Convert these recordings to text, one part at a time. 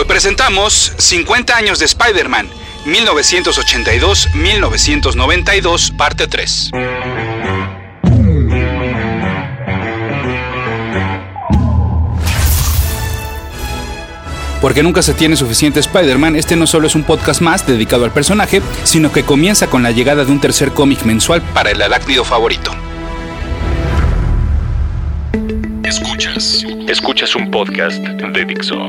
Hoy presentamos 50 años de Spider-Man, 1982-1992, parte 3. Porque nunca se tiene suficiente Spider-Man, este no solo es un podcast más dedicado al personaje, sino que comienza con la llegada de un tercer cómic mensual para el arácnido favorito. Escuchas. Escuchas un podcast de Dixo.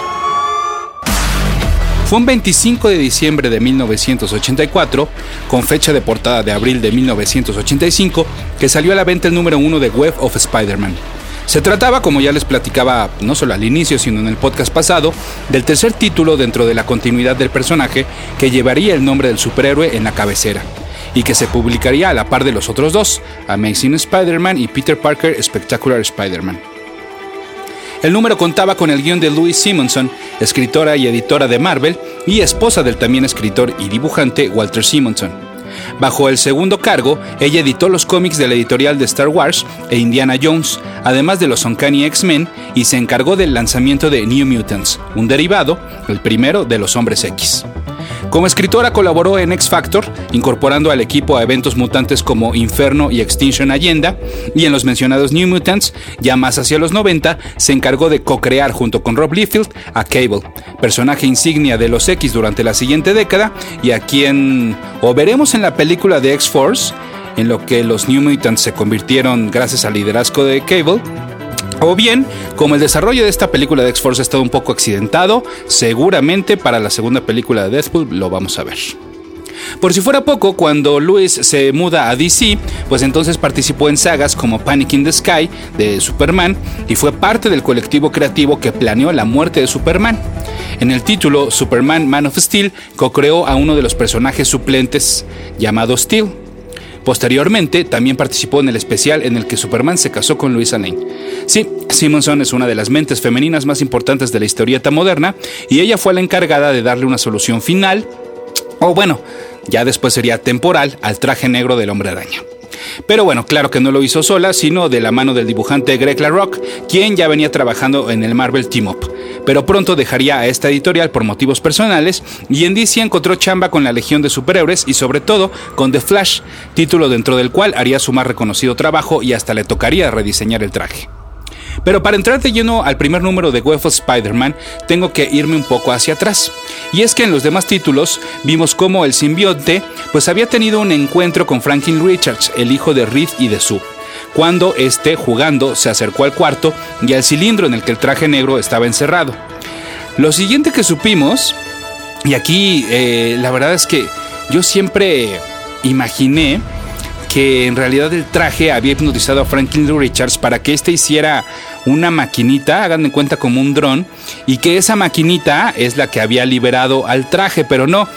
Fue un 25 de diciembre de 1984, con fecha de portada de abril de 1985, que salió a la venta el número uno de Web of Spider-Man. Se trataba, como ya les platicaba no solo al inicio, sino en el podcast pasado, del tercer título dentro de la continuidad del personaje que llevaría el nombre del superhéroe en la cabecera y que se publicaría a la par de los otros dos, Amazing Spider-Man y Peter Parker Spectacular Spider-Man. El número contaba con el guion de Louise Simonson, escritora y editora de Marvel, y esposa del también escritor y dibujante Walter Simonson. Bajo el segundo cargo, ella editó los cómics de la editorial de Star Wars e Indiana Jones, además de los Uncanny X-Men, y se encargó del lanzamiento de New Mutants, un derivado, el primero de los Hombres X. Como escritora colaboró en X Factor, incorporando al equipo a eventos mutantes como Inferno y Extinction Agenda, y en los mencionados New Mutants, ya más hacia los 90, se encargó de co-crear junto con Rob Liefeld a Cable, personaje insignia de los X durante la siguiente década, y a quien o veremos en la película de X-Force, en lo que los New Mutants se convirtieron gracias al liderazgo de Cable, o bien, como el desarrollo de esta película de X-Force ha estado un poco accidentado, seguramente para la segunda película de Deadpool lo vamos a ver. Por si fuera poco, cuando Luis se muda a DC, pues entonces participó en sagas como Panic in the Sky de Superman y fue parte del colectivo creativo que planeó la muerte de Superman. En el título Superman Man of Steel co-creó a uno de los personajes suplentes llamado Steel. Posteriormente, también participó en el especial en el que Superman se casó con Luisa Lane. Sí, Simonson es una de las mentes femeninas más importantes de la historieta moderna y ella fue la encargada de darle una solución final, o bueno, ya después sería temporal, al traje negro del hombre araña. Pero bueno, claro que no lo hizo sola, sino de la mano del dibujante Greg LaRock, quien ya venía trabajando en el Marvel Team Up. Pero pronto dejaría a esta editorial por motivos personales y en DC encontró chamba con la Legión de Superhéroes y sobre todo con The Flash, título dentro del cual haría su más reconocido trabajo y hasta le tocaría rediseñar el traje. Pero para entrar de lleno al primer número de Web of Spider-Man, tengo que irme un poco hacia atrás. Y es que en los demás títulos vimos cómo el simbionte pues había tenido un encuentro con Franklin Richards, el hijo de Reed y de Sue cuando este, jugando, se acercó al cuarto y al cilindro en el que el traje negro estaba encerrado. Lo siguiente que supimos, y aquí eh, la verdad es que yo siempre imaginé que en realidad el traje había hipnotizado a Franklin Richards para que éste hiciera una maquinita, hagan de cuenta como un dron, y que esa maquinita es la que había liberado al traje, pero no.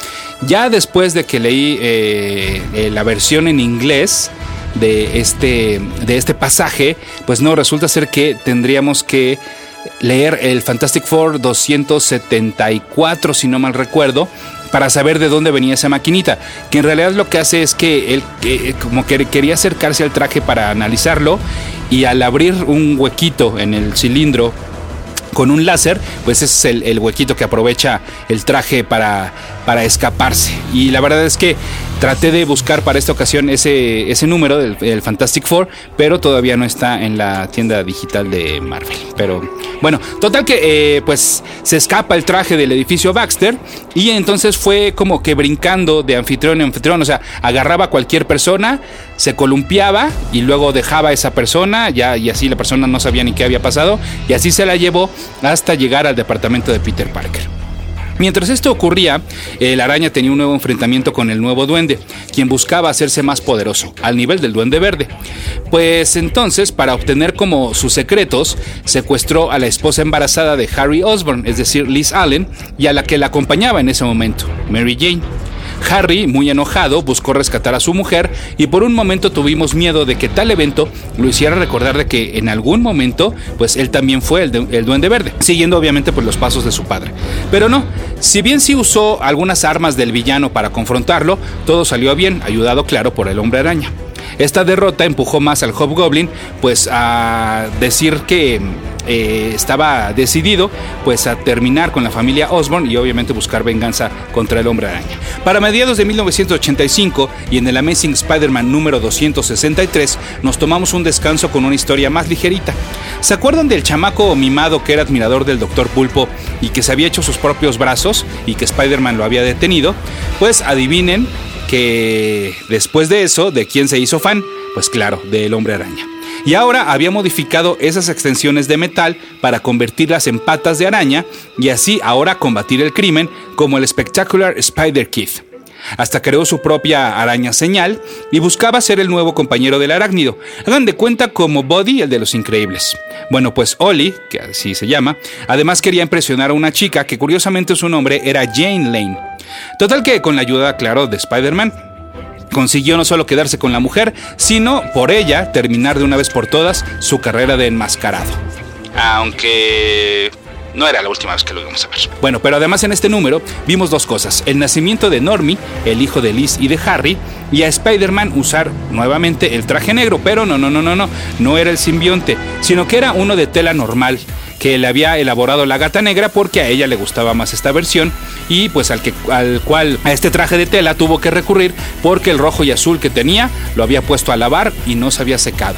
Ya después de que leí eh, eh, la versión en inglés de este, de este pasaje, pues no, resulta ser que tendríamos que leer el Fantastic Four 274, si no mal recuerdo, para saber de dónde venía esa maquinita, que en realidad lo que hace es que él como que quería acercarse al traje para analizarlo y al abrir un huequito en el cilindro con un láser, pues ese es el, huequito que aprovecha el traje para, para escaparse. Y la verdad es que traté de buscar para esta ocasión ese, ese número del Fantastic Four, pero todavía no está en la tienda digital de Marvel. Pero bueno, total que eh, pues se escapa el traje del edificio Baxter y entonces fue como que brincando de anfitrión en anfitrión, o sea, agarraba a cualquier persona, se columpiaba y luego dejaba a esa persona, ya y así la persona no sabía ni qué había pasado y así se la llevó hasta llegar al departamento de Peter Parker. Mientras esto ocurría, el araña tenía un nuevo enfrentamiento con el nuevo duende, quien buscaba hacerse más poderoso, al nivel del duende verde. Pues entonces, para obtener como sus secretos, secuestró a la esposa embarazada de Harry Osborn, es decir, Liz Allen, y a la que la acompañaba en ese momento, Mary Jane. Harry, muy enojado, buscó rescatar a su mujer y por un momento tuvimos miedo de que tal evento lo hiciera recordar de que en algún momento pues él también fue el, duende verde, siguiendo obviamente pues los pasos de su padre. Pero no, si bien sí usó algunas armas del villano para confrontarlo, todo salió bien, ayudado claro por el hombre araña. Esta derrota empujó más al Hobgoblin pues a decir que eh, estaba decidido pues a terminar con la familia Osborn y obviamente buscar venganza contra el hombre araña. Para mediados de 1985 y en el Amazing Spider-Man número 263 nos tomamos un descanso con una historia más ligerita. ¿Se acuerdan del chamaco mimado que era admirador del Dr. Pulpo y que se había hecho sus propios brazos y que Spider-Man lo había detenido? Pues adivinen que después de eso, ¿de quién se hizo fan? Pues claro, del hombre araña y ahora había modificado esas extensiones de metal para convertirlas en patas de araña y así ahora combatir el crimen como el Spectacular Spider Kid. Hasta creó su propia araña señal y buscaba ser el nuevo compañero del arácnido. Hagan de cuenta como Buddy, el de los increíbles. Bueno, pues Ollie, que así se llama, además quería impresionar a una chica que curiosamente su nombre era Jane Lane. Total que con la ayuda, claro, de Spider-Man, consiguió no solo quedarse con la mujer, sino por ella terminar de una vez por todas su carrera de enmascarado. Aunque no era la última vez que lo íbamos a ver. Bueno, pero además en este número vimos dos cosas. El nacimiento de Normie, el hijo de Liz y de Harry, y a Spider-Man usar nuevamente el traje negro, pero no, no, no, no, no, no era el simbionte, sino que era uno de tela normal que le había elaborado la gata negra porque a ella le gustaba más esta versión y pues al, que, al cual a este traje de tela tuvo que recurrir porque el rojo y azul que tenía lo había puesto a lavar y no se había secado.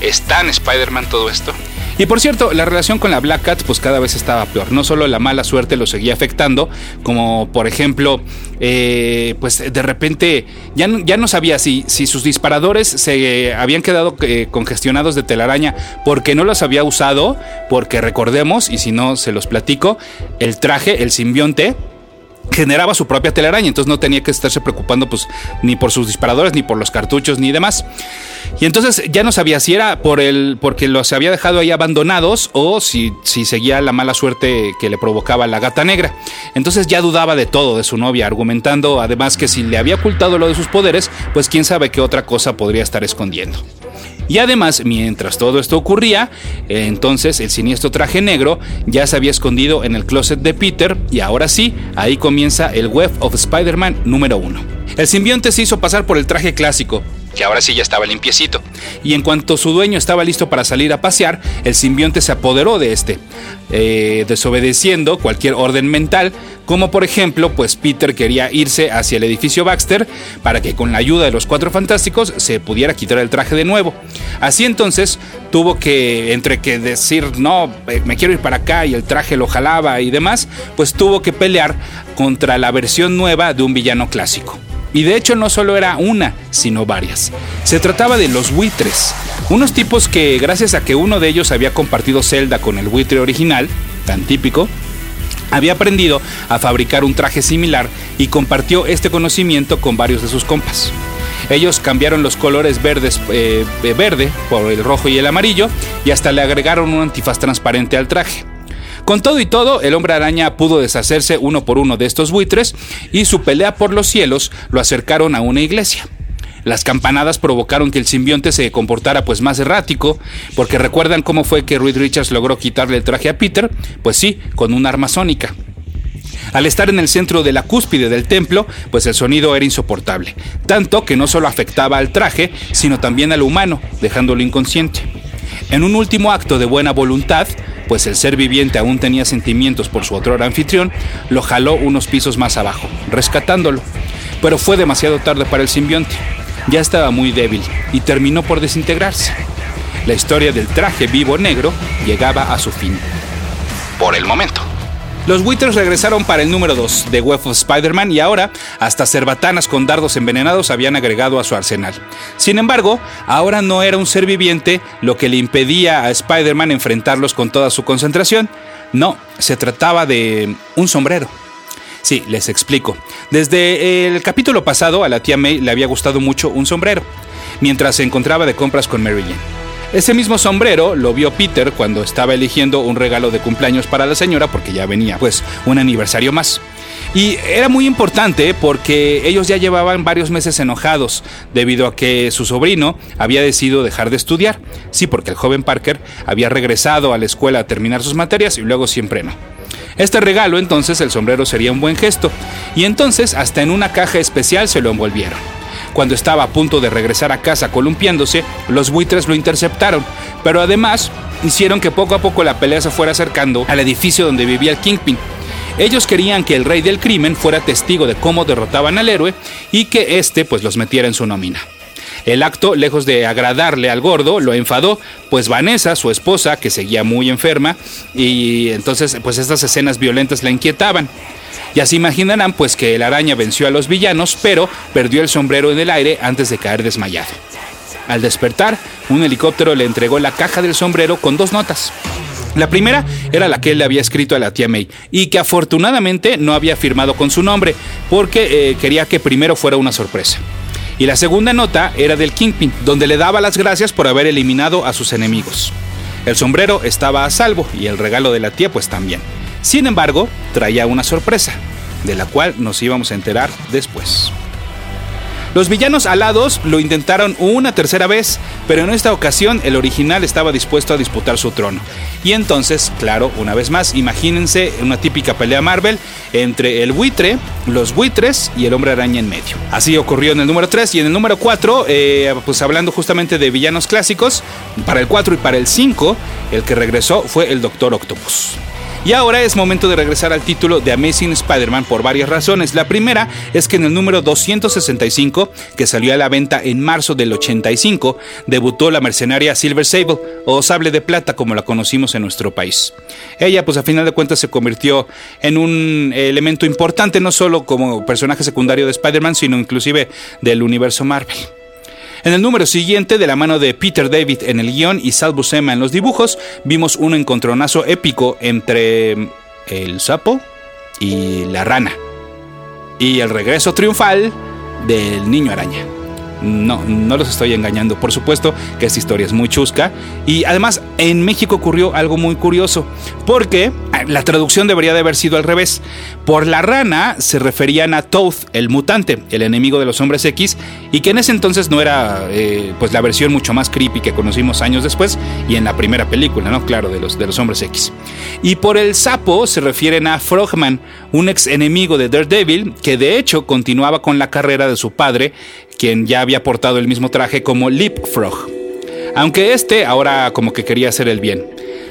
¿Está en Spider-Man todo esto? Y por cierto, la relación con la Black Cat pues cada vez estaba peor. No solo la mala suerte lo seguía afectando, como por ejemplo, eh, pues de repente ya no, ya no sabía si, si sus disparadores se habían quedado eh, congestionados de telaraña porque no los había usado, porque recordemos, y si no se los platico, el traje, el simbionte, generaba su propia telaraña, entonces no tenía que estarse preocupando pues ni por sus disparadores, ni por los cartuchos, ni demás. Y entonces ya no sabía si era por el, porque los había dejado ahí abandonados o si, si seguía la mala suerte que le provocaba la gata negra. Entonces ya dudaba de todo de su novia, argumentando además que si le había ocultado lo de sus poderes, pues quién sabe qué otra cosa podría estar escondiendo. Y además, mientras todo esto ocurría, entonces el siniestro traje negro ya se había escondido en el closet de Peter y ahora sí, ahí comienza el Web of Spider-Man número 1. El simbionte se hizo pasar por el traje clásico, que ahora sí ya estaba limpiecito. Y en cuanto su dueño estaba listo para salir a pasear, el simbionte se apoderó de este, eh, desobedeciendo cualquier orden mental, como por ejemplo, pues Peter quería irse hacia el edificio Baxter para que con la ayuda de los cuatro fantásticos se pudiera quitar el traje de nuevo. Así entonces tuvo que, entre que decir, no, eh, me quiero ir para acá y el traje lo jalaba y demás, pues tuvo que pelear contra la versión nueva de un villano clásico. Y de hecho no solo era una, sino varias. Se trataba de los buitres, unos tipos que gracias a que uno de ellos había compartido celda con el buitre original, tan típico, había aprendido a fabricar un traje similar y compartió este conocimiento con varios de sus compas. Ellos cambiaron los colores verdes, eh, verde por el rojo y el amarillo y hasta le agregaron un antifaz transparente al traje. Con todo y todo, el hombre araña pudo deshacerse uno por uno de estos buitres y su pelea por los cielos lo acercaron a una iglesia. Las campanadas provocaron que el simbionte se comportara pues más errático, porque recuerdan cómo fue que Reed Richards logró quitarle el traje a Peter, pues sí, con un arma sónica. Al estar en el centro de la cúspide del templo, pues el sonido era insoportable, tanto que no solo afectaba al traje, sino también al humano, dejándolo inconsciente. En un último acto de buena voluntad, pues el ser viviente aún tenía sentimientos por su otro anfitrión, lo jaló unos pisos más abajo, rescatándolo. Pero fue demasiado tarde para el simbionte ya estaba muy débil y terminó por desintegrarse. La historia del traje vivo negro llegaba a su fin. Por el momento. Los buitres regresaron para el número 2 de Web of Spider-Man y ahora hasta cerbatanas con dardos envenenados habían agregado a su arsenal. Sin embargo, ahora no era un ser viviente lo que le impedía a Spider-Man enfrentarlos con toda su concentración. No, se trataba de un sombrero. Sí, les explico. Desde el capítulo pasado a la tía May le había gustado mucho un sombrero, mientras se encontraba de compras con Mary Jane. Ese mismo sombrero lo vio Peter cuando estaba eligiendo un regalo de cumpleaños para la señora porque ya venía pues un aniversario más. Y era muy importante porque ellos ya llevaban varios meses enojados debido a que su sobrino había decidido dejar de estudiar. Sí, porque el joven Parker había regresado a la escuela a terminar sus materias y luego siempre no. Este regalo entonces el sombrero sería un buen gesto y entonces hasta en una caja especial se lo envolvieron. Cuando estaba a punto de regresar a casa columpiándose, los buitres lo interceptaron, pero además hicieron que poco a poco la pelea se fuera acercando al edificio donde vivía el Kingpin. Ellos querían que el rey del crimen fuera testigo de cómo derrotaban al héroe y que éste pues los metiera en su nómina. El acto, lejos de agradarle al gordo, lo enfadó, pues Vanessa, su esposa, que seguía muy enferma, y entonces pues estas escenas violentas la inquietaban. Ya se imaginarán pues que el araña venció a los villanos, pero perdió el sombrero en el aire antes de caer desmayado. Al despertar, un helicóptero le entregó la caja del sombrero con dos notas. La primera era la que él le había escrito a la tía May y que afortunadamente no había firmado con su nombre porque eh, quería que primero fuera una sorpresa. Y la segunda nota era del Kingpin, donde le daba las gracias por haber eliminado a sus enemigos. El sombrero estaba a salvo y el regalo de la tía pues también. Sin embargo, traía una sorpresa, de la cual nos íbamos a enterar después. Los villanos alados lo intentaron una tercera vez, pero en esta ocasión el original estaba dispuesto a disputar su trono. Y entonces, claro, una vez más, imagínense una típica pelea Marvel entre el buitre, los buitres y el hombre araña en medio. Así ocurrió en el número 3 y en el número 4, eh, pues hablando justamente de villanos clásicos, para el 4 y para el 5, el que regresó fue el Doctor Octopus. Y ahora es momento de regresar al título de Amazing Spider-Man por varias razones. La primera es que en el número 265, que salió a la venta en marzo del 85, debutó la mercenaria Silver Sable, o Sable de Plata como la conocimos en nuestro país. Ella pues a final de cuentas se convirtió en un elemento importante no solo como personaje secundario de Spider-Man, sino inclusive del universo Marvel. En el número siguiente, de la mano de Peter David en el guion y Sal Buscema en los dibujos, vimos un encontronazo épico entre el sapo y la rana. Y el regreso triunfal del niño araña. No, no los estoy engañando. Por supuesto que esta historia es muy chusca. Y además, en México ocurrió algo muy curioso. Porque ah, la traducción debería de haber sido al revés. Por la rana se referían a Toad, el mutante, el enemigo de los hombres X. Y que en ese entonces no era eh, pues la versión mucho más creepy que conocimos años después. Y en la primera película, ¿no? Claro, de los, de los hombres X. Y por el sapo se refieren a Frogman, un ex enemigo de Daredevil. Que de hecho continuaba con la carrera de su padre quien ya había portado el mismo traje como Leapfrog. Aunque este ahora como que quería hacer el bien.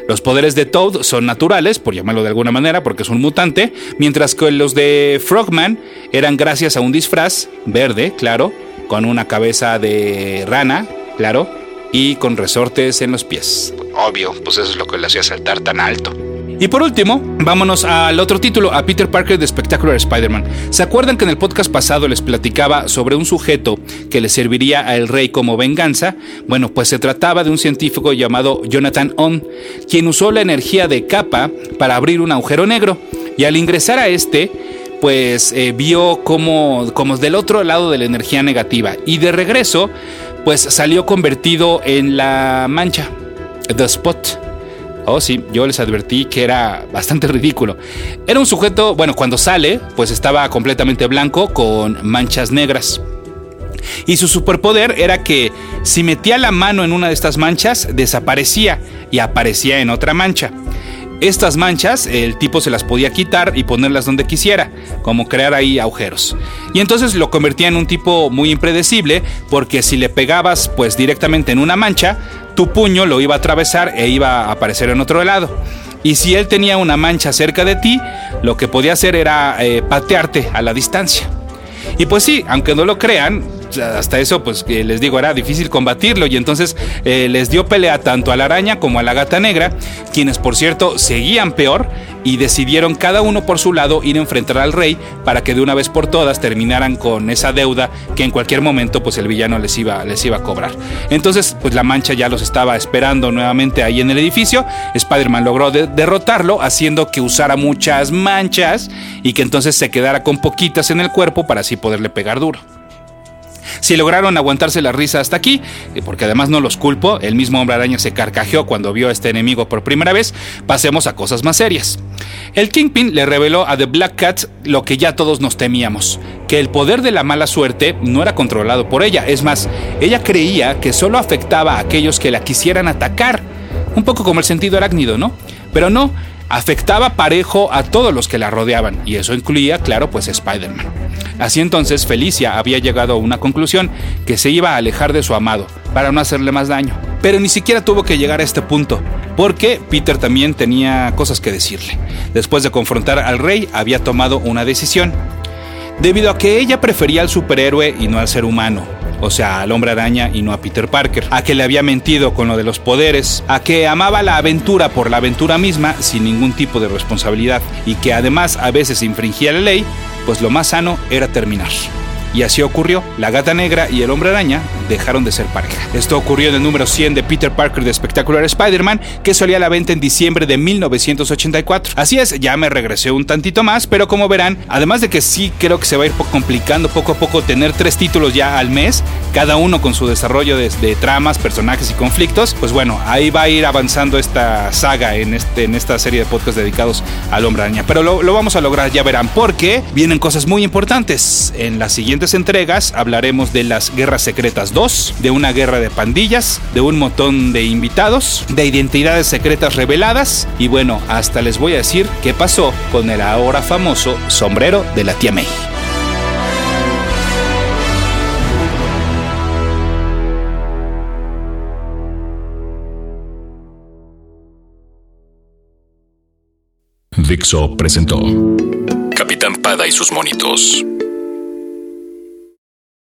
Los poderes de Toad son naturales, por llamarlo de alguna manera, porque es un mutante, mientras que los de Frogman eran gracias a un disfraz verde, claro, con una cabeza de rana, claro, y con resortes en los pies. Obvio, pues eso es lo que le hacía saltar tan alto. Y por último, vámonos al otro título, a Peter Parker de Spectacular Spider-Man. ¿Se acuerdan que en el podcast pasado les platicaba sobre un sujeto que le serviría al rey como venganza? Bueno, pues se trataba de un científico llamado Jonathan On, quien usó la energía de capa para abrir un agujero negro. Y al ingresar a este, pues eh, vio como, como del otro lado de la energía negativa. Y de regreso, pues salió convertido en la mancha, The Spot. Oh, sí, yo les advertí que era bastante ridículo. Era un sujeto, bueno, cuando sale, pues estaba completamente blanco con manchas negras. Y su superpoder era que si metía la mano en una de estas manchas, desaparecía y aparecía en otra mancha. Estas manchas el tipo se las podía quitar y ponerlas donde quisiera, como crear ahí agujeros. Y entonces lo convertía en un tipo muy impredecible, porque si le pegabas pues directamente en una mancha, tu puño lo iba a atravesar e iba a aparecer en otro lado. Y si él tenía una mancha cerca de ti, lo que podía hacer era eh, patearte a la distancia. Y pues sí, aunque no lo crean, hasta eso, pues les digo, era difícil combatirlo y entonces eh, les dio pelea tanto a la araña como a la gata negra, quienes por cierto seguían peor y decidieron cada uno por su lado ir a enfrentar al rey para que de una vez por todas terminaran con esa deuda que en cualquier momento pues el villano les iba, les iba a cobrar. Entonces pues la mancha ya los estaba esperando nuevamente ahí en el edificio, Spider-Man logró derrotarlo haciendo que usara muchas manchas y que entonces se quedara con poquitas en el cuerpo para así poderle pegar duro. Si lograron aguantarse la risa hasta aquí, eh, porque además no los culpo, el mismo hombre araña se carcajeó cuando vio a este enemigo por primera vez, pasemos a cosas más serias. El Kingpin le reveló a The Black Cat lo que ya todos nos temíamos, que el poder de la mala suerte no era controlado por ella, es más, ella creía que solo afectaba a aquellos que la quisieran atacar, un poco como el sentido arácnido, ¿no? Pero no, afectaba parejo a todos los que la rodeaban, y eso incluía, claro, pues Spider-Man. Así entonces Felicia había llegado a una conclusión que se iba a alejar de su amado, para no hacerle más daño. Pero ni siquiera tuvo que llegar a este punto, porque Peter también tenía cosas que decirle. Después de confrontar al rey, había tomado una decisión. Debido a que ella prefería al superhéroe y no al ser humano, o sea, al hombre araña y no a Peter Parker, a que le había mentido con lo de los poderes, a que amaba la aventura por la aventura misma sin ningún tipo de responsabilidad. Y que además a veces infringía la ley, pues lo más sano era terminar. Y así ocurrió. La gata negra y el hombre araña dejaron de ser pareja. Esto ocurrió en el número 100 de Peter Parker de Spectacular Spider-Man, que salía a la venta en diciembre de 1984. Así es, ya me regresé un tantito más, pero como verán, además de que sí creo que se va a ir complicando poco a poco tener tres títulos ya al mes, cada uno con su desarrollo de, tramas, personajes y conflictos, pues bueno, ahí va a ir avanzando esta saga en, este, en esta serie de podcasts dedicados al hombre araña. Pero lo vamos a lograr, ya verán, porque vienen cosas muy importantes. En las siguientes entregas hablaremos de las Guerras Secretas de una guerra de pandillas, de un montón de invitados, de identidades secretas reveladas y bueno, hasta les voy a decir qué pasó con el ahora famoso sombrero de la tía May. Dixo presentó Capitán Pada y sus monitos